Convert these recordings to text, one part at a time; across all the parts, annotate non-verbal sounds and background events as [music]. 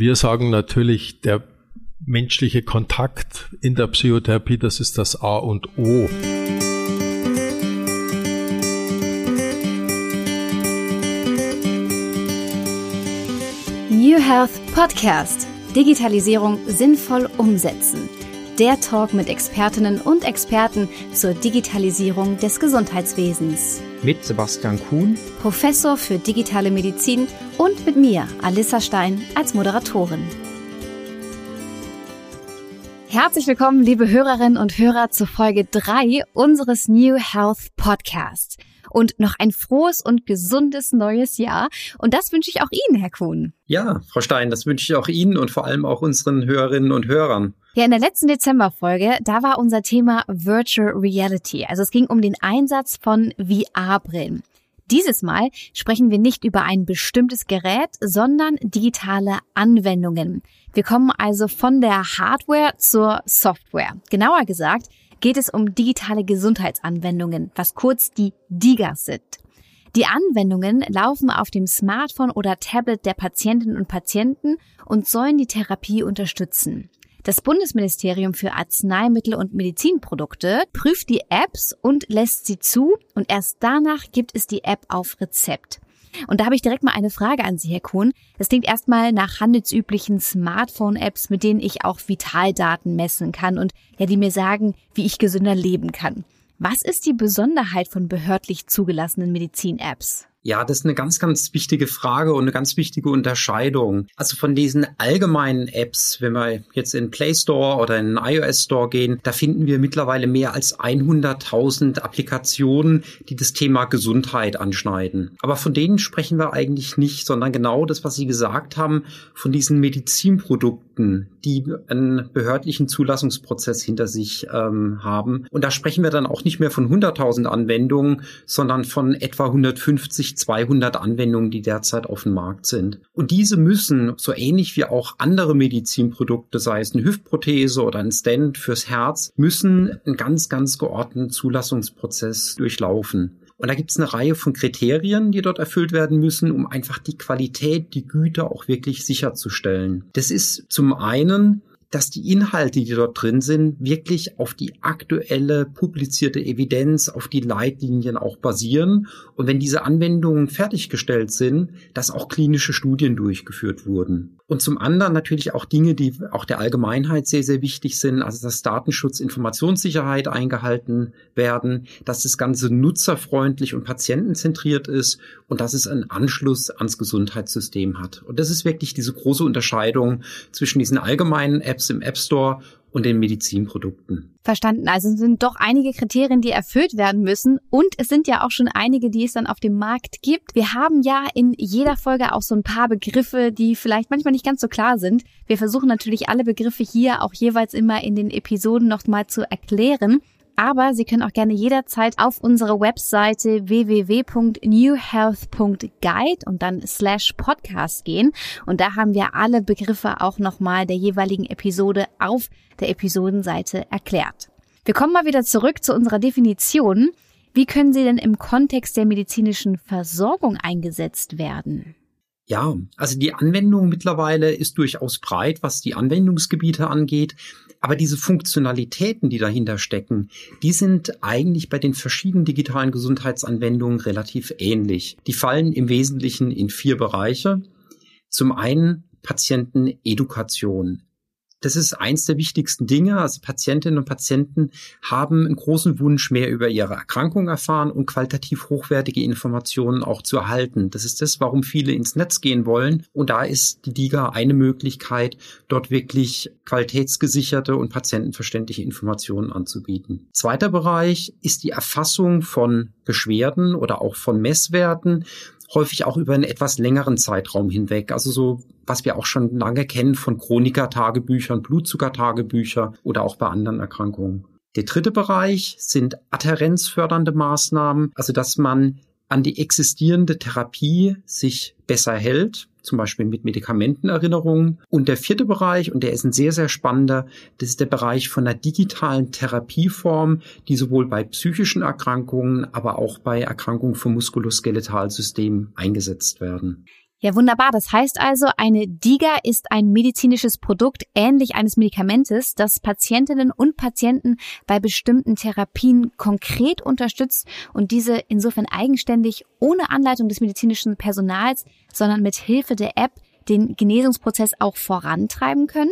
Wir sagen natürlich, der menschliche Kontakt in der Psychotherapie, das ist das A und O. New Health Podcast. Digitalisierung sinnvoll umsetzen. Der Talk mit Expertinnen und Experten zur Digitalisierung des Gesundheitswesens. Mit Sebastian Kuhn, Professor für digitale Medizin und mit mir, Alissa Stein, als Moderatorin. Herzlich willkommen, liebe Hörerinnen und Hörer, zur Folge 3 unseres New Health Podcast. Und noch ein frohes und gesundes neues Jahr. Und das wünsche ich auch Ihnen, Herr Kuhn. Ja, Frau Stein, das wünsche ich auch Ihnen und vor allem auch unseren Hörerinnen und Hörern. Ja, in der letzten Dezemberfolge, da war unser Thema Virtual Reality. Also es ging um den Einsatz von VR-Brillen. Dieses Mal sprechen wir nicht über ein bestimmtes Gerät, sondern digitale Anwendungen. Wir kommen also von der Hardware zur Software. Genauer gesagt geht es um digitale Gesundheitsanwendungen, was kurz die DIGAs sind. Die Anwendungen laufen auf dem Smartphone oder Tablet der Patientinnen und Patienten und sollen die Therapie unterstützen. Das Bundesministerium für Arzneimittel und Medizinprodukte prüft die Apps und lässt sie zu und erst danach gibt es die App auf Rezept. Und da habe ich direkt mal eine Frage an Sie, Herr Kuhn. Das klingt erstmal nach handelsüblichen Smartphone-Apps, mit denen ich auch Vitaldaten messen kann und ja, die mir sagen, wie ich gesünder leben kann. Was ist die Besonderheit von behördlich zugelassenen Medizin-Apps? Ja, das ist eine ganz, ganz wichtige Frage und eine ganz wichtige Unterscheidung. Also von diesen allgemeinen Apps, wenn wir jetzt in Play Store oder in iOS Store gehen, da finden wir mittlerweile mehr als 100.000 Applikationen, die das Thema Gesundheit anschneiden. Aber von denen sprechen wir eigentlich nicht, sondern genau das, was Sie gesagt haben, von diesen Medizinprodukten, die einen behördlichen Zulassungsprozess hinter sich ähm, haben. Und da sprechen wir dann auch nicht mehr von 100.000 Anwendungen, sondern von etwa 150 200 Anwendungen, die derzeit auf dem Markt sind. Und diese müssen, so ähnlich wie auch andere Medizinprodukte, sei es eine Hüftprothese oder ein Stand fürs Herz, müssen einen ganz, ganz geordneten Zulassungsprozess durchlaufen. Und da gibt es eine Reihe von Kriterien, die dort erfüllt werden müssen, um einfach die Qualität, die Güte auch wirklich sicherzustellen. Das ist zum einen dass die Inhalte, die dort drin sind, wirklich auf die aktuelle publizierte Evidenz, auf die Leitlinien auch basieren. Und wenn diese Anwendungen fertiggestellt sind, dass auch klinische Studien durchgeführt wurden. Und zum anderen natürlich auch Dinge, die auch der Allgemeinheit sehr, sehr wichtig sind, also dass Datenschutz, Informationssicherheit eingehalten werden, dass das Ganze nutzerfreundlich und patientenzentriert ist und dass es einen Anschluss ans Gesundheitssystem hat. Und das ist wirklich diese große Unterscheidung zwischen diesen allgemeinen Apps im App Store und den Medizinprodukten. Verstanden. Also sind doch einige Kriterien, die erfüllt werden müssen. Und es sind ja auch schon einige, die es dann auf dem Markt gibt. Wir haben ja in jeder Folge auch so ein paar Begriffe, die vielleicht manchmal nicht ganz so klar sind. Wir versuchen natürlich alle Begriffe hier auch jeweils immer in den Episoden nochmal zu erklären. Aber Sie können auch gerne jederzeit auf unsere Webseite www.newhealth.guide und dann slash podcast gehen. Und da haben wir alle Begriffe auch nochmal der jeweiligen Episode auf der Episodenseite erklärt. Wir kommen mal wieder zurück zu unserer Definition. Wie können sie denn im Kontext der medizinischen Versorgung eingesetzt werden? Ja, also die Anwendung mittlerweile ist durchaus breit, was die Anwendungsgebiete angeht. Aber diese Funktionalitäten, die dahinter stecken, die sind eigentlich bei den verschiedenen digitalen Gesundheitsanwendungen relativ ähnlich. Die fallen im Wesentlichen in vier Bereiche. Zum einen Patientenedukation. Das ist eins der wichtigsten Dinge. Also Patientinnen und Patienten haben einen großen Wunsch, mehr über ihre Erkrankung erfahren und qualitativ hochwertige Informationen auch zu erhalten. Das ist das, warum viele ins Netz gehen wollen. Und da ist die DIGA eine Möglichkeit, dort wirklich qualitätsgesicherte und patientenverständliche Informationen anzubieten. Zweiter Bereich ist die Erfassung von Beschwerden oder auch von Messwerten häufig auch über einen etwas längeren Zeitraum hinweg. Also so, was wir auch schon lange kennen von Chroniker-Tagebüchern, Blutzucker-Tagebücher oder auch bei anderen Erkrankungen. Der dritte Bereich sind adherenzfördernde Maßnahmen, also dass man an die existierende Therapie sich besser hält, zum Beispiel mit Medikamentenerinnerungen. Und der vierte Bereich, und der ist ein sehr, sehr spannender, das ist der Bereich von einer digitalen Therapieform, die sowohl bei psychischen Erkrankungen, aber auch bei Erkrankungen vom Muskuloskeletalsystem eingesetzt werden. Ja, wunderbar. Das heißt also, eine DIGA ist ein medizinisches Produkt ähnlich eines Medikamentes, das Patientinnen und Patienten bei bestimmten Therapien konkret unterstützt und diese insofern eigenständig ohne Anleitung des medizinischen Personals, sondern mit Hilfe der App den Genesungsprozess auch vorantreiben können?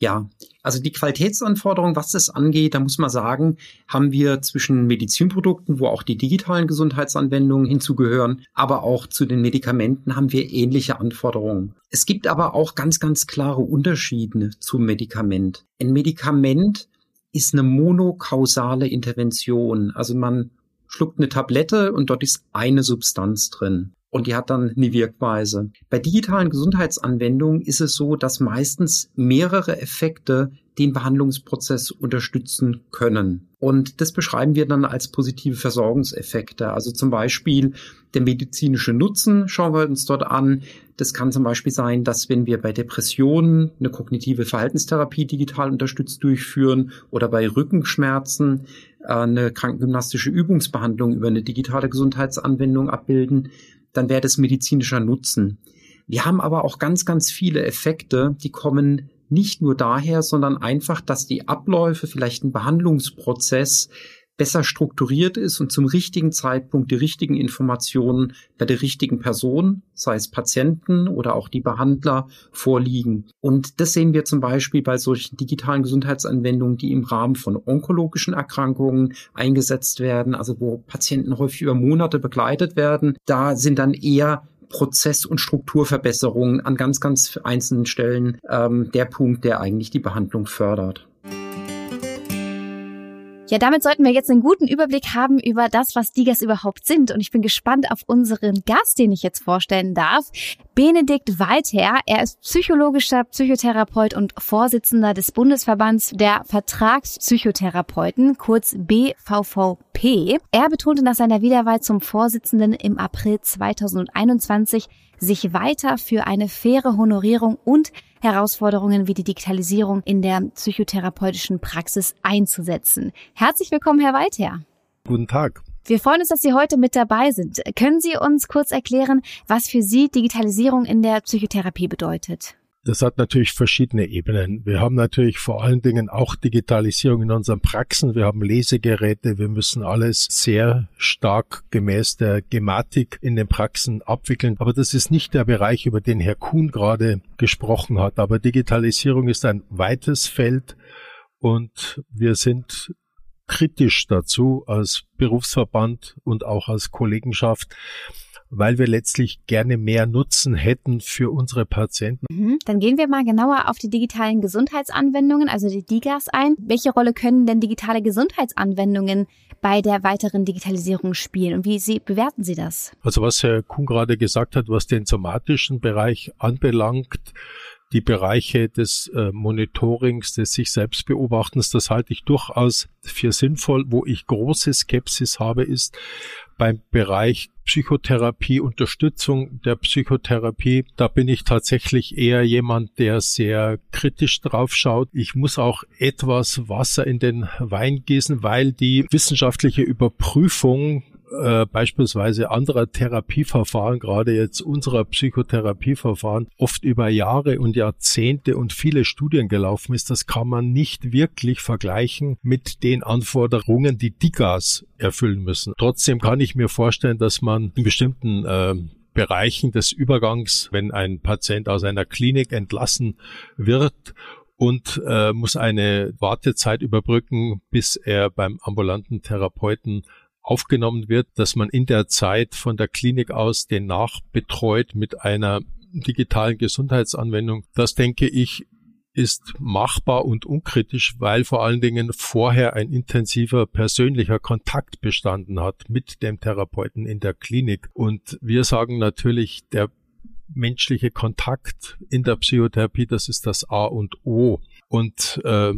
Ja, also die Qualitätsanforderungen, was das angeht, da muss man sagen, haben wir zwischen Medizinprodukten, wo auch die digitalen Gesundheitsanwendungen hinzugehören, aber auch zu den Medikamenten haben wir ähnliche Anforderungen. Es gibt aber auch ganz, ganz klare Unterschiede zum Medikament. Ein Medikament ist eine monokausale Intervention. Also man schluckt eine Tablette und dort ist eine Substanz drin und die hat dann eine Wirkweise. Bei digitalen Gesundheitsanwendungen ist es so, dass meistens mehrere Effekte den Behandlungsprozess unterstützen können. Und das beschreiben wir dann als positive Versorgungseffekte. Also zum Beispiel der medizinische Nutzen schauen wir uns dort an. Das kann zum Beispiel sein, dass wenn wir bei Depressionen eine kognitive Verhaltenstherapie digital unterstützt durchführen oder bei Rückenschmerzen äh, eine krankengymnastische Übungsbehandlung über eine digitale Gesundheitsanwendung abbilden, dann wäre das medizinischer Nutzen. Wir haben aber auch ganz, ganz viele Effekte, die kommen nicht nur daher, sondern einfach, dass die Abläufe, vielleicht ein Behandlungsprozess besser strukturiert ist und zum richtigen Zeitpunkt die richtigen Informationen bei der richtigen Person, sei es Patienten oder auch die Behandler, vorliegen. Und das sehen wir zum Beispiel bei solchen digitalen Gesundheitsanwendungen, die im Rahmen von onkologischen Erkrankungen eingesetzt werden, also wo Patienten häufig über Monate begleitet werden. Da sind dann eher Prozess- und Strukturverbesserungen an ganz, ganz einzelnen Stellen ähm, der Punkt, der eigentlich die Behandlung fördert. Ja, damit sollten wir jetzt einen guten Überblick haben über das, was Digas überhaupt sind. Und ich bin gespannt auf unseren Gast, den ich jetzt vorstellen darf. Benedikt Weither. Er ist psychologischer Psychotherapeut und Vorsitzender des Bundesverbands der Vertragspsychotherapeuten, kurz BVVP. Er betonte nach seiner Wiederwahl zum Vorsitzenden im April 2021, sich weiter für eine faire Honorierung und Herausforderungen wie die Digitalisierung in der psychotherapeutischen Praxis einzusetzen. Herzlich willkommen, Herr Weither. Guten Tag. Wir freuen uns, dass Sie heute mit dabei sind. Können Sie uns kurz erklären, was für Sie Digitalisierung in der Psychotherapie bedeutet? Das hat natürlich verschiedene Ebenen. Wir haben natürlich vor allen Dingen auch Digitalisierung in unseren Praxen. Wir haben Lesegeräte. Wir müssen alles sehr stark gemäß der Gematik in den Praxen abwickeln. Aber das ist nicht der Bereich, über den Herr Kuhn gerade gesprochen hat. Aber Digitalisierung ist ein weites Feld und wir sind kritisch dazu als Berufsverband und auch als Kollegenschaft, weil wir letztlich gerne mehr Nutzen hätten für unsere Patienten. Mhm. Dann gehen wir mal genauer auf die digitalen Gesundheitsanwendungen, also die DIGAs ein. Welche Rolle können denn digitale Gesundheitsanwendungen bei der weiteren Digitalisierung spielen und wie Sie, bewerten Sie das? Also was Herr Kuhn gerade gesagt hat, was den somatischen Bereich anbelangt, die Bereiche des äh, Monitorings, des sich selbst beobachtens, das halte ich durchaus für sinnvoll. Wo ich große Skepsis habe, ist beim Bereich Psychotherapie, Unterstützung der Psychotherapie. Da bin ich tatsächlich eher jemand, der sehr kritisch drauf schaut. Ich muss auch etwas Wasser in den Wein gießen, weil die wissenschaftliche Überprüfung äh, beispielsweise anderer Therapieverfahren, gerade jetzt unserer Psychotherapieverfahren, oft über Jahre und Jahrzehnte und viele Studien gelaufen ist, das kann man nicht wirklich vergleichen mit den Anforderungen, die DIGAs erfüllen müssen. Trotzdem kann ich mir vorstellen, dass man in bestimmten äh, Bereichen des Übergangs, wenn ein Patient aus einer Klinik entlassen wird und äh, muss eine Wartezeit überbrücken, bis er beim ambulanten Therapeuten aufgenommen wird, dass man in der Zeit von der Klinik aus den nachbetreut mit einer digitalen Gesundheitsanwendung. Das denke ich ist machbar und unkritisch, weil vor allen Dingen vorher ein intensiver persönlicher Kontakt bestanden hat mit dem Therapeuten in der Klinik. Und wir sagen natürlich, der menschliche Kontakt in der Psychotherapie, das ist das A und O. Und äh,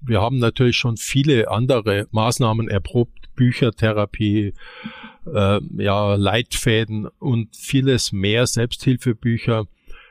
wir haben natürlich schon viele andere Maßnahmen erprobt, Büchertherapie, äh, ja, Leitfäden und vieles mehr, Selbsthilfebücher.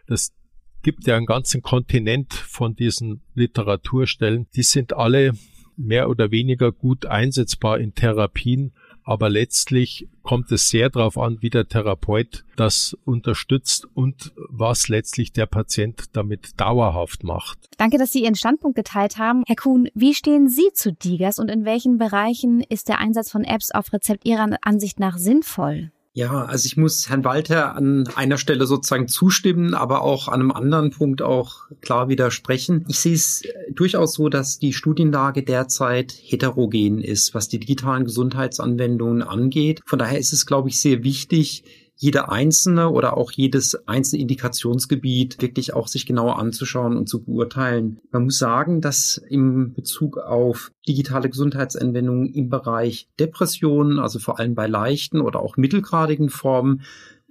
Das gibt ja einen ganzen Kontinent von diesen Literaturstellen. Die sind alle mehr oder weniger gut einsetzbar in Therapien, Aber letztlich kommt es sehr darauf an, wie der Therapeut das unterstützt und was letztlich der Patient damit dauerhaft macht. Danke, dass Sie Ihren Standpunkt geteilt haben. Herr Kuhn, wie stehen Sie zu Digas und in welchen Bereichen ist der Einsatz von Apps auf Rezept Ihrer Ansicht nach sinnvoll? Ja, also ich muss Herrn Walter an einer Stelle sozusagen zustimmen, aber auch an einem anderen Punkt auch klar widersprechen. Ich sehe es durchaus so, dass die Studienlage derzeit heterogen ist, was die digitalen Gesundheitsanwendungen angeht. Von daher ist es, glaube ich, sehr wichtig, jede einzelne oder auch jedes einzelne Indikationsgebiet wirklich auch sich genauer anzuschauen und zu beurteilen. Man muss sagen, dass im Bezug auf digitale Gesundheitsanwendungen im Bereich Depressionen, also vor allem bei leichten oder auch mittelgradigen Formen,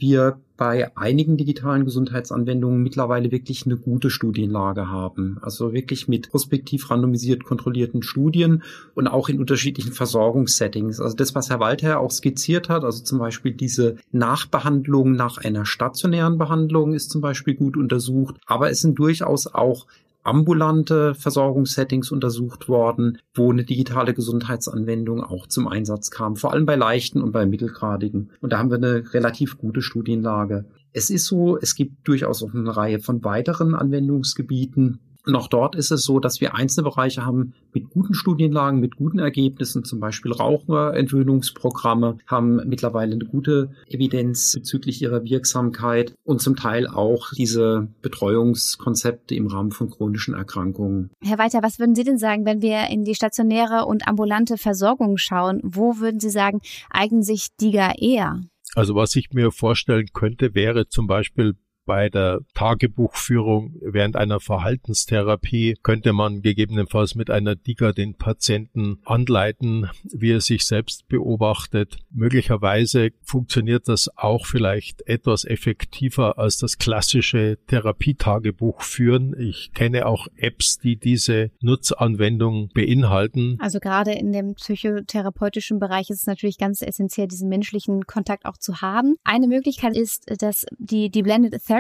wir bei einigen digitalen Gesundheitsanwendungen mittlerweile wirklich eine gute Studienlage haben. Also wirklich mit prospektiv randomisiert kontrollierten Studien und auch in unterschiedlichen Versorgungssettings. Also das, was Herr Walter auch skizziert hat, also zum Beispiel diese Nachbehandlung nach einer stationären Behandlung ist zum Beispiel gut untersucht. Aber es sind durchaus auch ambulante Versorgungssettings untersucht worden, wo eine digitale Gesundheitsanwendung auch zum Einsatz kam, vor allem bei leichten und bei mittelgradigen. Und da haben wir eine relativ gute Studienlage. Es ist so, es gibt durchaus auch eine Reihe von weiteren Anwendungsgebieten, und auch dort ist es so, dass wir einzelne Bereiche haben mit guten Studienlagen, mit guten Ergebnissen, zum Beispiel Raucherentwöhnungsprogramme, haben mittlerweile eine gute Evidenz bezüglich ihrer Wirksamkeit und zum Teil auch diese Betreuungskonzepte im Rahmen von chronischen Erkrankungen. Herr Walter, was würden Sie denn sagen, wenn wir in die stationäre und ambulante Versorgung schauen? Wo würden Sie sagen, eignen sich DIGA eher? Also was ich mir vorstellen könnte, wäre zum Beispiel bei der Tagebuchführung während einer Verhaltenstherapie könnte man gegebenenfalls mit einer Diga den Patienten anleiten, wie er sich selbst beobachtet. Möglicherweise funktioniert das auch vielleicht etwas effektiver als das klassische Therapietagebuch führen. Ich kenne auch Apps, die diese Nutzanwendung beinhalten. Also gerade in dem psychotherapeutischen Bereich ist es natürlich ganz essentiell, diesen menschlichen Kontakt auch zu haben. Eine Möglichkeit ist, dass die, die Blended Therapy,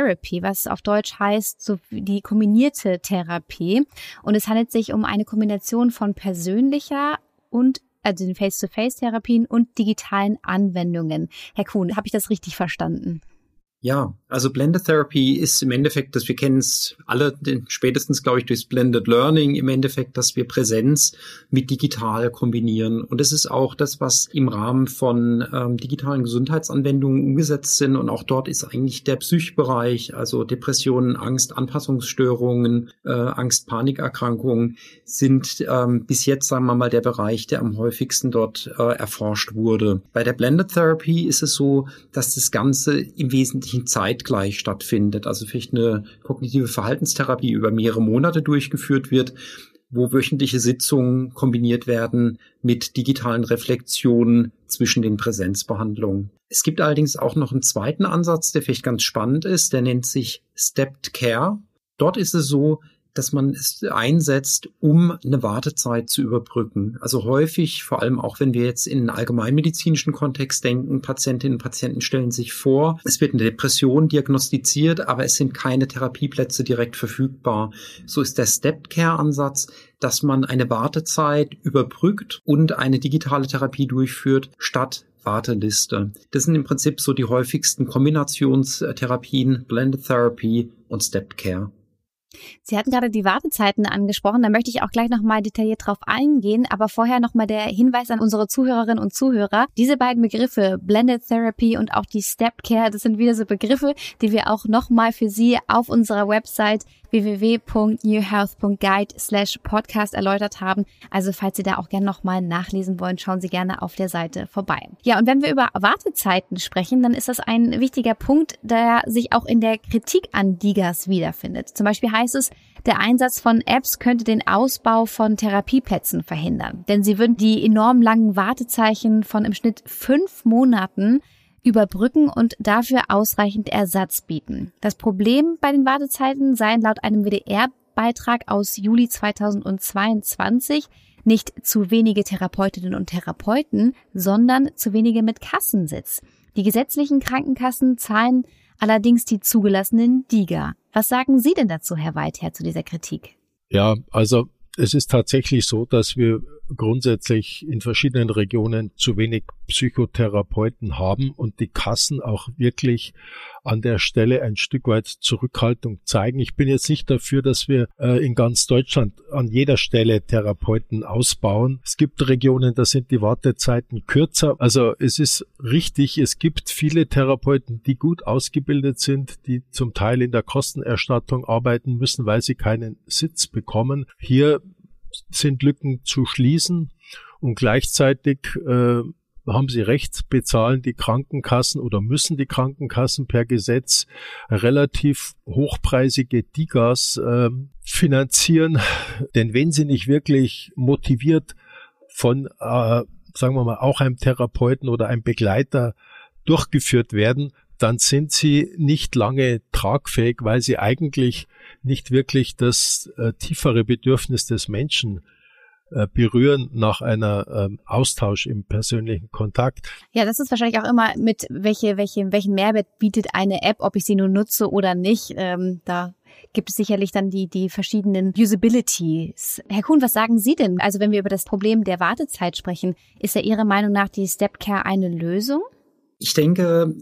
was auf Deutsch heißt, so die kombinierte Therapie. Und es handelt sich um eine Kombination von persönlicher und also den Face-to-Face-Therapien und digitalen Anwendungen. Herr Kuhn, habe ich das richtig verstanden? Ja, also Blended Therapy ist im Endeffekt, dass wir kennen es alle, spätestens glaube ich durchs Blended Learning im Endeffekt, dass wir Präsenz mit digital kombinieren. Und das ist auch das, was im Rahmen von ähm, digitalen Gesundheitsanwendungen umgesetzt sind. Und auch dort ist eigentlich der Psychbereich, also Depressionen, Angst, Anpassungsstörungen, äh, Angst, Panikerkrankungen sind ähm, bis jetzt, sagen wir mal, der Bereich, der am häufigsten dort äh, erforscht wurde. Bei der Blended Therapy ist es so, dass das Ganze im Wesentlichen Wesentlichen zeitgleich stattfindet. Also vielleicht eine kognitive Verhaltenstherapie über mehrere Monate durchgeführt wird, wo wöchentliche Sitzungen kombiniert werden mit digitalen Reflexionen zwischen den Präsenzbehandlungen. Es gibt allerdings auch noch einen zweiten Ansatz, der vielleicht ganz spannend ist, der nennt sich Stepped Care. Dort ist es so, dass man es einsetzt, um eine Wartezeit zu überbrücken. Also häufig, vor allem auch wenn wir jetzt in einen allgemeinmedizinischen Kontext denken, Patientinnen und Patienten stellen sich vor, es wird eine Depression diagnostiziert, aber es sind keine Therapieplätze direkt verfügbar. So ist der Stepped Care Ansatz, dass man eine Wartezeit überbrückt und eine digitale Therapie durchführt, statt Warteliste. Das sind im Prinzip so die häufigsten Kombinationstherapien, Blended Therapy und Stepped Care. Sie hatten gerade die Wartezeiten angesprochen, da möchte ich auch gleich nochmal detailliert drauf eingehen, aber vorher nochmal der Hinweis an unsere Zuhörerinnen und Zuhörer. Diese beiden Begriffe, Blended Therapy und auch die Step Care, das sind wieder so Begriffe, die wir auch nochmal für Sie auf unserer Website www.newhealth.guide slash podcast erläutert haben. Also falls Sie da auch gerne nochmal nachlesen wollen, schauen Sie gerne auf der Seite vorbei. Ja, und wenn wir über Wartezeiten sprechen, dann ist das ein wichtiger Punkt, der sich auch in der Kritik an Digas wiederfindet. Zum Beispiel heißt es, der Einsatz von Apps könnte den Ausbau von Therapieplätzen verhindern, denn sie würden die enorm langen Wartezeichen von im Schnitt fünf Monaten überbrücken und dafür ausreichend Ersatz bieten. Das Problem bei den Wartezeiten seien laut einem WDR-Beitrag aus Juli 2022 nicht zu wenige Therapeutinnen und Therapeuten, sondern zu wenige mit Kassensitz. Die gesetzlichen Krankenkassen zahlen allerdings die zugelassenen DIGA. Was sagen Sie denn dazu, Herr Weither, zu dieser Kritik? Ja, also es ist tatsächlich so, dass wir grundsätzlich in verschiedenen Regionen zu wenig Psychotherapeuten haben und die Kassen auch wirklich an der Stelle ein Stück weit Zurückhaltung zeigen. Ich bin jetzt nicht dafür, dass wir äh, in ganz Deutschland an jeder Stelle Therapeuten ausbauen. Es gibt Regionen, da sind die Wartezeiten kürzer. Also es ist richtig, es gibt viele Therapeuten, die gut ausgebildet sind, die zum Teil in der Kostenerstattung arbeiten müssen, weil sie keinen Sitz bekommen. Hier sind Lücken zu schließen und gleichzeitig äh, haben Sie recht, bezahlen die Krankenkassen oder müssen die Krankenkassen per Gesetz relativ hochpreisige Digas äh, finanzieren. [laughs] Denn wenn sie nicht wirklich motiviert von, äh, sagen wir mal, auch einem Therapeuten oder einem Begleiter durchgeführt werden, dann sind sie nicht lange tragfähig, weil sie eigentlich nicht wirklich das äh, tiefere Bedürfnis des Menschen äh, berühren nach einer ähm, Austausch im persönlichen Kontakt. Ja, das ist wahrscheinlich auch immer mit welche, welche, welchen Mehrwert bietet eine App, ob ich sie nur nutze oder nicht. Ähm, da gibt es sicherlich dann die, die verschiedenen Usabilities. Herr Kuhn, was sagen Sie denn? Also wenn wir über das Problem der Wartezeit sprechen, ist ja Ihrer Meinung nach die Stepcare eine Lösung? Ich denke,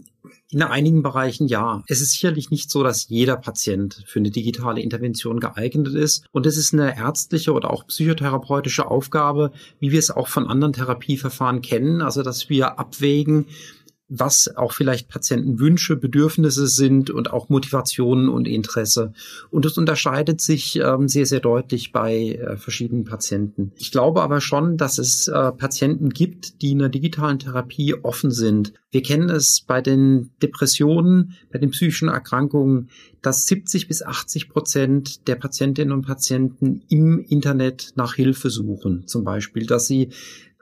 in einigen Bereichen ja. Es ist sicherlich nicht so, dass jeder Patient für eine digitale Intervention geeignet ist. Und es ist eine ärztliche oder auch psychotherapeutische Aufgabe, wie wir es auch von anderen Therapieverfahren kennen. Also, dass wir abwägen, was auch vielleicht Patientenwünsche, Bedürfnisse sind und auch Motivationen und Interesse. Und es unterscheidet sich ähm, sehr, sehr deutlich bei äh, verschiedenen Patienten. Ich glaube aber schon, dass es äh, Patienten gibt, die in der digitalen Therapie offen sind. Wir kennen es bei den Depressionen, bei den psychischen Erkrankungen, dass 70 bis 80 Prozent der Patientinnen und Patienten im Internet nach Hilfe suchen. Zum Beispiel, dass sie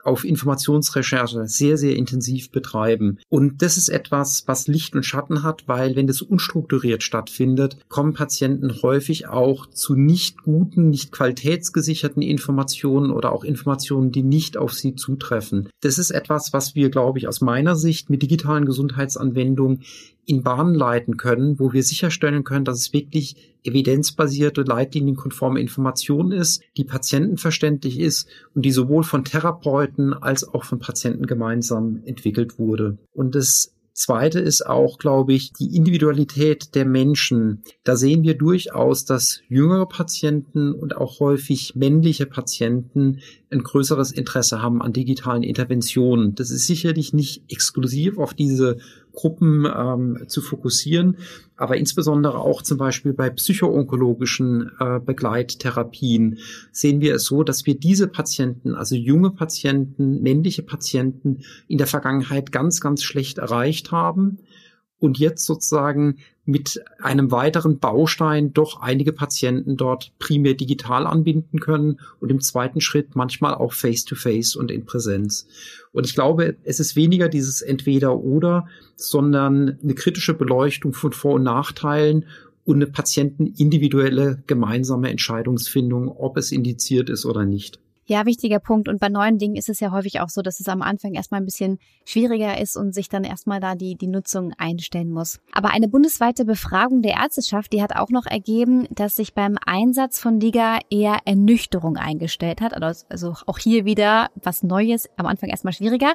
auf Informationsrecherche sehr, sehr intensiv betreiben. Und das ist etwas, was Licht und Schatten hat, weil wenn das unstrukturiert stattfindet, kommen Patienten häufig auch zu nicht guten, nicht qualitätsgesicherten Informationen oder auch Informationen, die nicht auf sie zutreffen. Das ist etwas, was wir, glaube ich, aus meiner Sicht mit digitalen Gesundheitsanwendungen in Bahnen leiten können, wo wir sicherstellen können, dass es wirklich evidenzbasierte, leitlinienkonforme Information ist, die patientenverständlich ist und die sowohl von Therapeuten als auch von Patienten gemeinsam entwickelt wurde. Und das Zweite ist auch, glaube ich, die Individualität der Menschen. Da sehen wir durchaus, dass jüngere Patienten und auch häufig männliche Patienten ein größeres Interesse haben an digitalen Interventionen. Das ist sicherlich nicht exklusiv auf diese Gruppen ähm, zu fokussieren, aber insbesondere auch zum Beispiel bei psychoonkologischen äh, Begleittherapien sehen wir es so, dass wir diese Patienten, also junge Patienten, männliche Patienten in der Vergangenheit ganz, ganz schlecht erreicht haben und jetzt sozusagen mit einem weiteren Baustein doch einige Patienten dort primär digital anbinden können und im zweiten Schritt manchmal auch face-to-face -face und in Präsenz. Und ich glaube, es ist weniger dieses Entweder-Oder, sondern eine kritische Beleuchtung von Vor- und Nachteilen und eine patientenindividuelle gemeinsame Entscheidungsfindung, ob es indiziert ist oder nicht. Ja, wichtiger Punkt. Und bei neuen Dingen ist es ja häufig auch so, dass es am Anfang erstmal ein bisschen schwieriger ist und sich dann erstmal da die, die Nutzung einstellen muss. Aber eine bundesweite Befragung der Ärzteschaft, die hat auch noch ergeben, dass sich beim Einsatz von Liga eher Ernüchterung eingestellt hat. Also, also auch hier wieder was Neues, am Anfang erstmal schwieriger.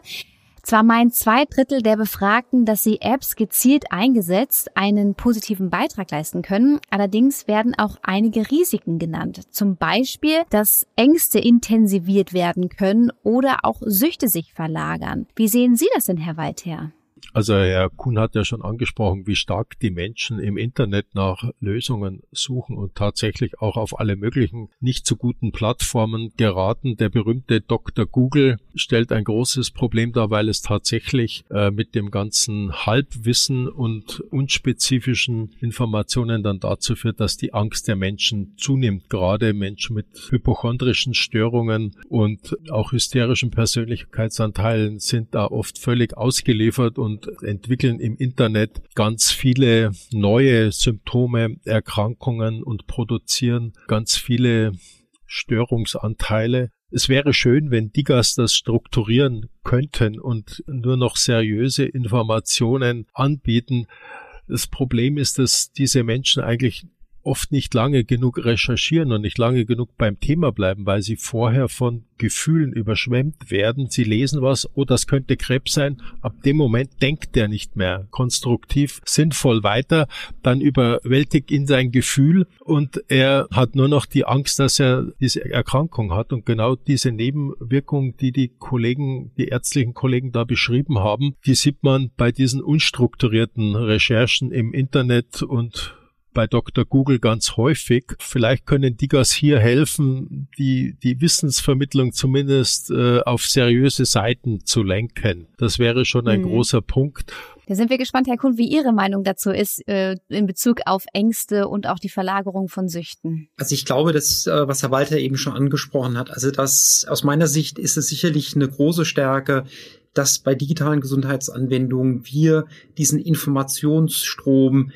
Zwar meinen zwei Drittel der Befragten, dass sie Apps gezielt eingesetzt einen positiven Beitrag leisten können. Allerdings werden auch einige Risiken genannt. Zum Beispiel, dass Ängste intensiviert werden können oder auch Süchte sich verlagern. Wie sehen Sie das denn, Herr Walther? Also Herr Kuhn hat ja schon angesprochen, wie stark die Menschen im Internet nach Lösungen suchen und tatsächlich auch auf alle möglichen nicht so guten Plattformen geraten. Der berühmte Dr. Google stellt ein großes Problem dar, weil es tatsächlich äh, mit dem ganzen Halbwissen und unspezifischen Informationen dann dazu führt, dass die Angst der Menschen zunimmt. Gerade Menschen mit hypochondrischen Störungen und auch hysterischen Persönlichkeitsanteilen sind da oft völlig ausgeliefert und entwickeln im Internet ganz viele neue Symptome, Erkrankungen und produzieren ganz viele Störungsanteile. Es wäre schön, wenn Digas das strukturieren könnten und nur noch seriöse Informationen anbieten. Das Problem ist, dass diese Menschen eigentlich oft nicht lange genug recherchieren und nicht lange genug beim Thema bleiben, weil sie vorher von Gefühlen überschwemmt werden. Sie lesen was, oh, das könnte Krebs sein. Ab dem Moment denkt er nicht mehr konstruktiv, sinnvoll weiter. Dann überwältigt ihn sein Gefühl und er hat nur noch die Angst, dass er diese Erkrankung hat. Und genau diese Nebenwirkung, die die Kollegen, die ärztlichen Kollegen da beschrieben haben, die sieht man bei diesen unstrukturierten Recherchen im Internet und bei Dr. Google ganz häufig. Vielleicht können Digas hier helfen, die, die Wissensvermittlung zumindest äh, auf seriöse Seiten zu lenken. Das wäre schon ein mhm. großer Punkt. Da sind wir gespannt, Herr Kuhn, wie Ihre Meinung dazu ist äh, in Bezug auf Ängste und auch die Verlagerung von Süchten. Also ich glaube, dass, äh, was Herr Walter eben schon angesprochen hat, also das aus meiner Sicht ist es sicherlich eine große Stärke, dass bei digitalen Gesundheitsanwendungen wir diesen Informationsstrom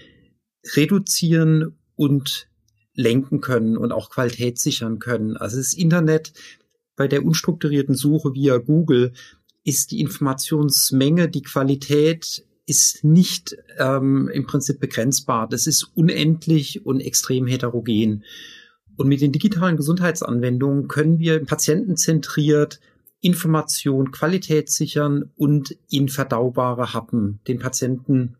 reduzieren und lenken können und auch Qualität sichern können. Also das Internet bei der unstrukturierten Suche via Google ist die Informationsmenge, die Qualität ist nicht ähm, im Prinzip begrenzbar. Das ist unendlich und extrem heterogen. Und mit den digitalen Gesundheitsanwendungen können wir patientenzentriert Information, Qualität sichern und in verdaubare Happen den Patienten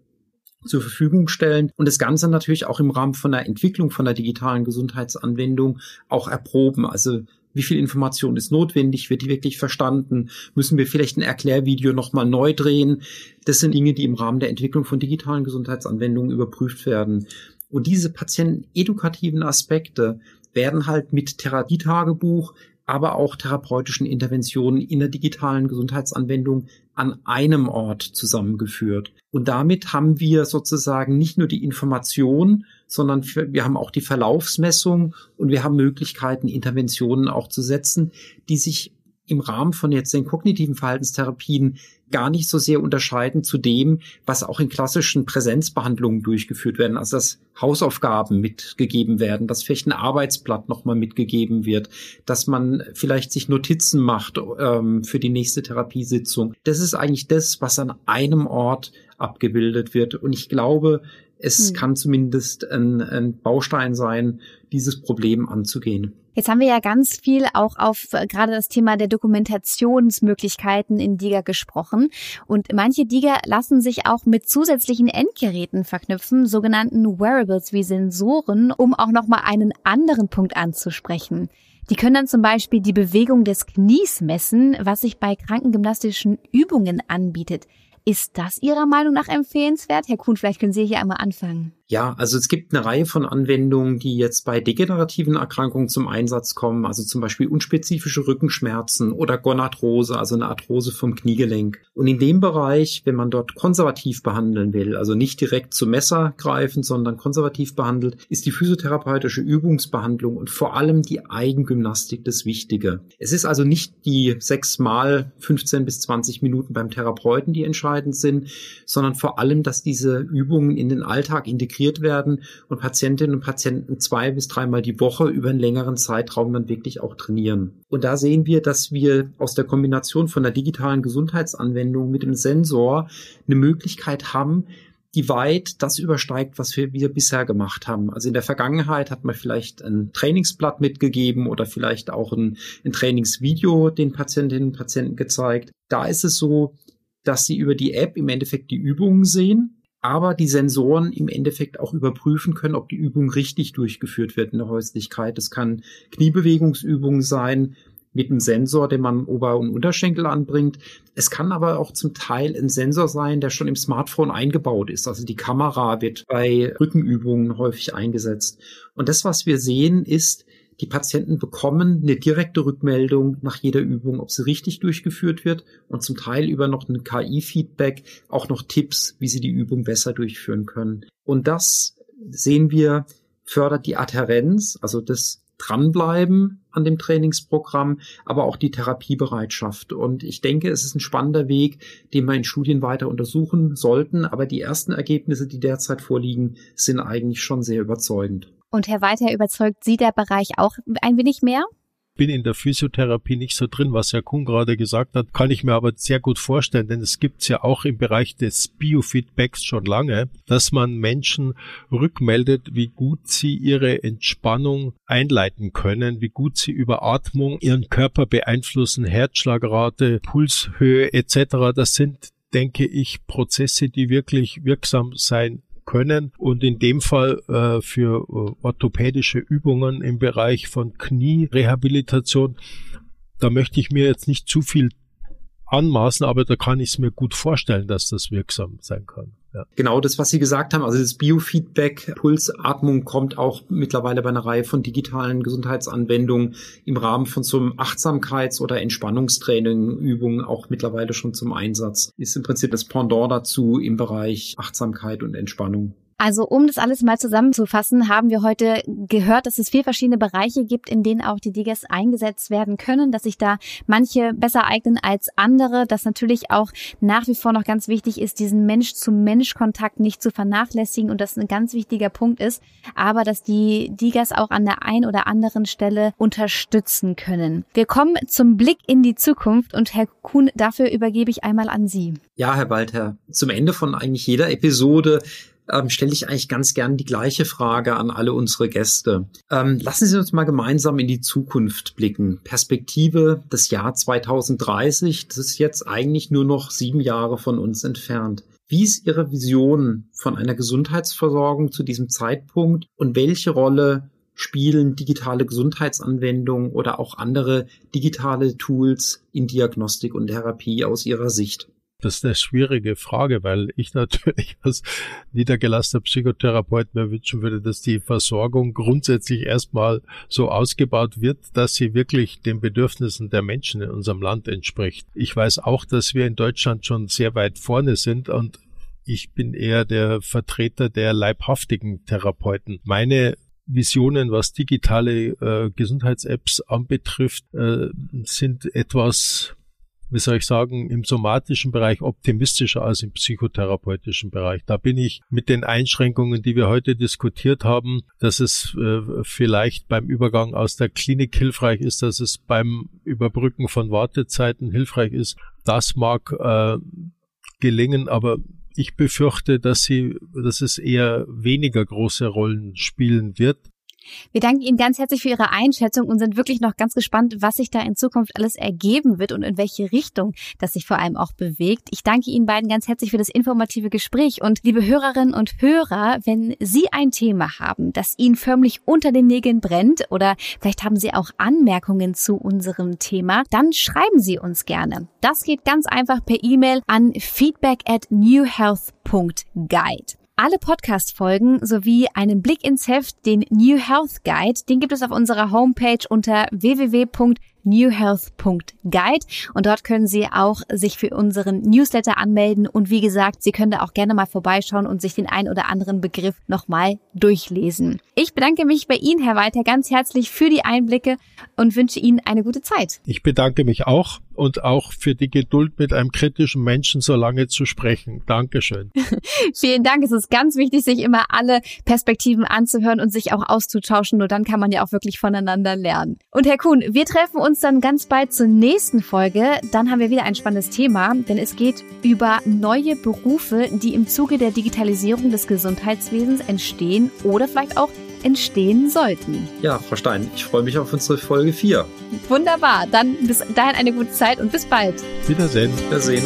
zur Verfügung stellen und das Ganze natürlich auch im Rahmen von der Entwicklung von der digitalen Gesundheitsanwendung auch erproben. Also wie viel Information ist notwendig? Wird die wirklich verstanden? Müssen wir vielleicht ein Erklärvideo nochmal neu drehen? Das sind Dinge, die im Rahmen der Entwicklung von digitalen Gesundheitsanwendungen überprüft werden. Und diese patientenedukativen Aspekte werden halt mit Therapietagebuch, aber auch therapeutischen Interventionen in der digitalen Gesundheitsanwendung an einem Ort zusammengeführt. Und damit haben wir sozusagen nicht nur die Information, sondern wir haben auch die Verlaufsmessung und wir haben Möglichkeiten, Interventionen auch zu setzen, die sich im Rahmen von jetzt den kognitiven Verhaltenstherapien gar nicht so sehr unterscheiden zu dem, was auch in klassischen Präsenzbehandlungen durchgeführt werden. Also dass Hausaufgaben mitgegeben werden, dass vielleicht ein Arbeitsblatt nochmal mitgegeben wird, dass man vielleicht sich Notizen macht ähm, für die nächste Therapiesitzung. Das ist eigentlich das, was an einem Ort abgebildet wird. Und ich glaube, es hm. kann zumindest ein, ein Baustein sein, dieses Problem anzugehen. Jetzt haben wir ja ganz viel auch auf äh, gerade das Thema der Dokumentationsmöglichkeiten in DIGA gesprochen. Und manche DIGA lassen sich auch mit zusätzlichen Endgeräten verknüpfen, sogenannten Wearables wie Sensoren, um auch nochmal einen anderen Punkt anzusprechen. Die können dann zum Beispiel die Bewegung des Knies messen, was sich bei krankengymnastischen Übungen anbietet. Ist das Ihrer Meinung nach empfehlenswert? Herr Kuhn, vielleicht können Sie hier einmal anfangen. Ja, also es gibt eine Reihe von Anwendungen, die jetzt bei degenerativen Erkrankungen zum Einsatz kommen, also zum Beispiel unspezifische Rückenschmerzen oder Gonarthrose, also eine Arthrose vom Kniegelenk. Und in dem Bereich, wenn man dort konservativ behandeln will, also nicht direkt zum Messer greifen, sondern konservativ behandelt, ist die physiotherapeutische Übungsbehandlung und vor allem die Eigengymnastik das Wichtige. Es ist also nicht die sechs mal 15 bis 20 Minuten beim Therapeuten, die entscheidend sind, sondern vor allem, dass diese Übungen in den Alltag integriert integriert werden und Patientinnen und Patienten zwei bis dreimal die Woche über einen längeren Zeitraum dann wirklich auch trainieren. Und da sehen wir, dass wir aus der Kombination von der digitalen Gesundheitsanwendung mit dem Sensor eine Möglichkeit haben, die weit das übersteigt, was wir, wir bisher gemacht haben. Also in der Vergangenheit hat man vielleicht ein Trainingsblatt mitgegeben oder vielleicht auch ein, ein Trainingsvideo den Patientinnen und Patienten gezeigt. Da ist es so, dass sie über die App im Endeffekt die Übungen sehen aber die Sensoren im Endeffekt auch überprüfen können, ob die Übung richtig durchgeführt wird in der Häuslichkeit. Es kann Kniebewegungsübungen sein mit einem Sensor, den man Ober- und Unterschenkel anbringt. Es kann aber auch zum Teil ein Sensor sein, der schon im Smartphone eingebaut ist. Also die Kamera wird bei Rückenübungen häufig eingesetzt. Und das, was wir sehen, ist, die Patienten bekommen eine direkte Rückmeldung nach jeder Übung, ob sie richtig durchgeführt wird und zum Teil über noch ein KI-Feedback auch noch Tipps, wie sie die Übung besser durchführen können. Und das sehen wir fördert die Adherenz, also das Dranbleiben an dem Trainingsprogramm, aber auch die Therapiebereitschaft. Und ich denke, es ist ein spannender Weg, den wir in Studien weiter untersuchen sollten. Aber die ersten Ergebnisse, die derzeit vorliegen, sind eigentlich schon sehr überzeugend. Und Herr Weiter, überzeugt Sie der Bereich auch ein wenig mehr? bin in der Physiotherapie nicht so drin, was Herr Kuhn gerade gesagt hat, kann ich mir aber sehr gut vorstellen, denn es gibt es ja auch im Bereich des Biofeedbacks schon lange, dass man Menschen rückmeldet, wie gut sie ihre Entspannung einleiten können, wie gut sie über Atmung ihren Körper beeinflussen, Herzschlagrate, Pulshöhe etc. Das sind denke ich, Prozesse, die wirklich wirksam sein können und in dem Fall äh, für äh, orthopädische Übungen im Bereich von Knierehabilitation, da möchte ich mir jetzt nicht zu viel anmaßen, aber da kann ich es mir gut vorstellen, dass das wirksam sein kann. Ja. Genau das, was Sie gesagt haben, also das Biofeedback, Pulsatmung kommt auch mittlerweile bei einer Reihe von digitalen Gesundheitsanwendungen im Rahmen von so einem Achtsamkeits- oder Entspannungstraining, Übungen auch mittlerweile schon zum Einsatz. Ist im Prinzip das Pendant dazu im Bereich Achtsamkeit und Entspannung. Also um das alles mal zusammenzufassen, haben wir heute gehört, dass es vier verschiedene Bereiche gibt, in denen auch die Digas eingesetzt werden können, dass sich da manche besser eignen als andere, dass natürlich auch nach wie vor noch ganz wichtig ist, diesen Mensch-zu-Mensch-Kontakt nicht zu vernachlässigen und das ein ganz wichtiger Punkt ist, aber dass die Digas auch an der einen oder anderen Stelle unterstützen können. Wir kommen zum Blick in die Zukunft und Herr Kuhn, dafür übergebe ich einmal an Sie. Ja, Herr Walter, zum Ende von eigentlich jeder Episode ähm, stelle ich eigentlich ganz gern die gleiche Frage an alle unsere Gäste. Ähm, lassen Sie uns mal gemeinsam in die Zukunft blicken. Perspektive des Jahr 2030, das ist jetzt eigentlich nur noch sieben Jahre von uns entfernt. Wie ist Ihre Vision von einer Gesundheitsversorgung zu diesem Zeitpunkt und welche Rolle spielen digitale Gesundheitsanwendungen oder auch andere digitale Tools in Diagnostik und Therapie aus Ihrer Sicht? Das ist eine schwierige Frage, weil ich [laughs] natürlich als niedergelassener Psychotherapeut mir wünschen würde, dass die Versorgung grundsätzlich erstmal so ausgebaut wird, dass sie wirklich den Bedürfnissen der Menschen in unserem Land entspricht. Ich weiß auch, dass wir in Deutschland schon sehr weit vorne sind und ich bin eher der Vertreter der leibhaftigen Therapeuten. Meine Visionen, was digitale äh, Gesundheits-Apps anbetrifft, äh, sind etwas wie soll ich sagen, im somatischen Bereich optimistischer als im psychotherapeutischen Bereich. Da bin ich mit den Einschränkungen, die wir heute diskutiert haben, dass es äh, vielleicht beim Übergang aus der Klinik hilfreich ist, dass es beim Überbrücken von Wartezeiten hilfreich ist. Das mag äh, gelingen, aber ich befürchte, dass sie, dass es eher weniger große Rollen spielen wird. Wir danken Ihnen ganz herzlich für Ihre Einschätzung und sind wirklich noch ganz gespannt, was sich da in Zukunft alles ergeben wird und in welche Richtung das sich vor allem auch bewegt. Ich danke Ihnen beiden ganz herzlich für das informative Gespräch und liebe Hörerinnen und Hörer, wenn Sie ein Thema haben, das Ihnen förmlich unter den Nägeln brennt oder vielleicht haben Sie auch Anmerkungen zu unserem Thema, dann schreiben Sie uns gerne. Das geht ganz einfach per E-Mail an feedback at newhealth.guide. Alle Podcast-Folgen sowie einen Blick ins Heft, den New Health Guide, den gibt es auf unserer Homepage unter www newhealth.guide und dort können Sie auch sich für unseren Newsletter anmelden und wie gesagt, Sie können da auch gerne mal vorbeischauen und sich den ein oder anderen Begriff nochmal durchlesen. Ich bedanke mich bei Ihnen, Herr Walter, ganz herzlich für die Einblicke und wünsche Ihnen eine gute Zeit. Ich bedanke mich auch und auch für die Geduld, mit einem kritischen Menschen so lange zu sprechen. Dankeschön. [laughs] Vielen Dank. Es ist ganz wichtig, sich immer alle Perspektiven anzuhören und sich auch auszutauschen. Nur dann kann man ja auch wirklich voneinander lernen. Und Herr Kuhn, wir treffen uns dann ganz bald zur nächsten Folge. Dann haben wir wieder ein spannendes Thema, denn es geht über neue Berufe, die im Zuge der Digitalisierung des Gesundheitswesens entstehen oder vielleicht auch entstehen sollten. Ja, Frau Stein, ich freue mich auf unsere Folge 4. Wunderbar, dann bis dahin eine gute Zeit und bis bald. Wiedersehen. Wiedersehen.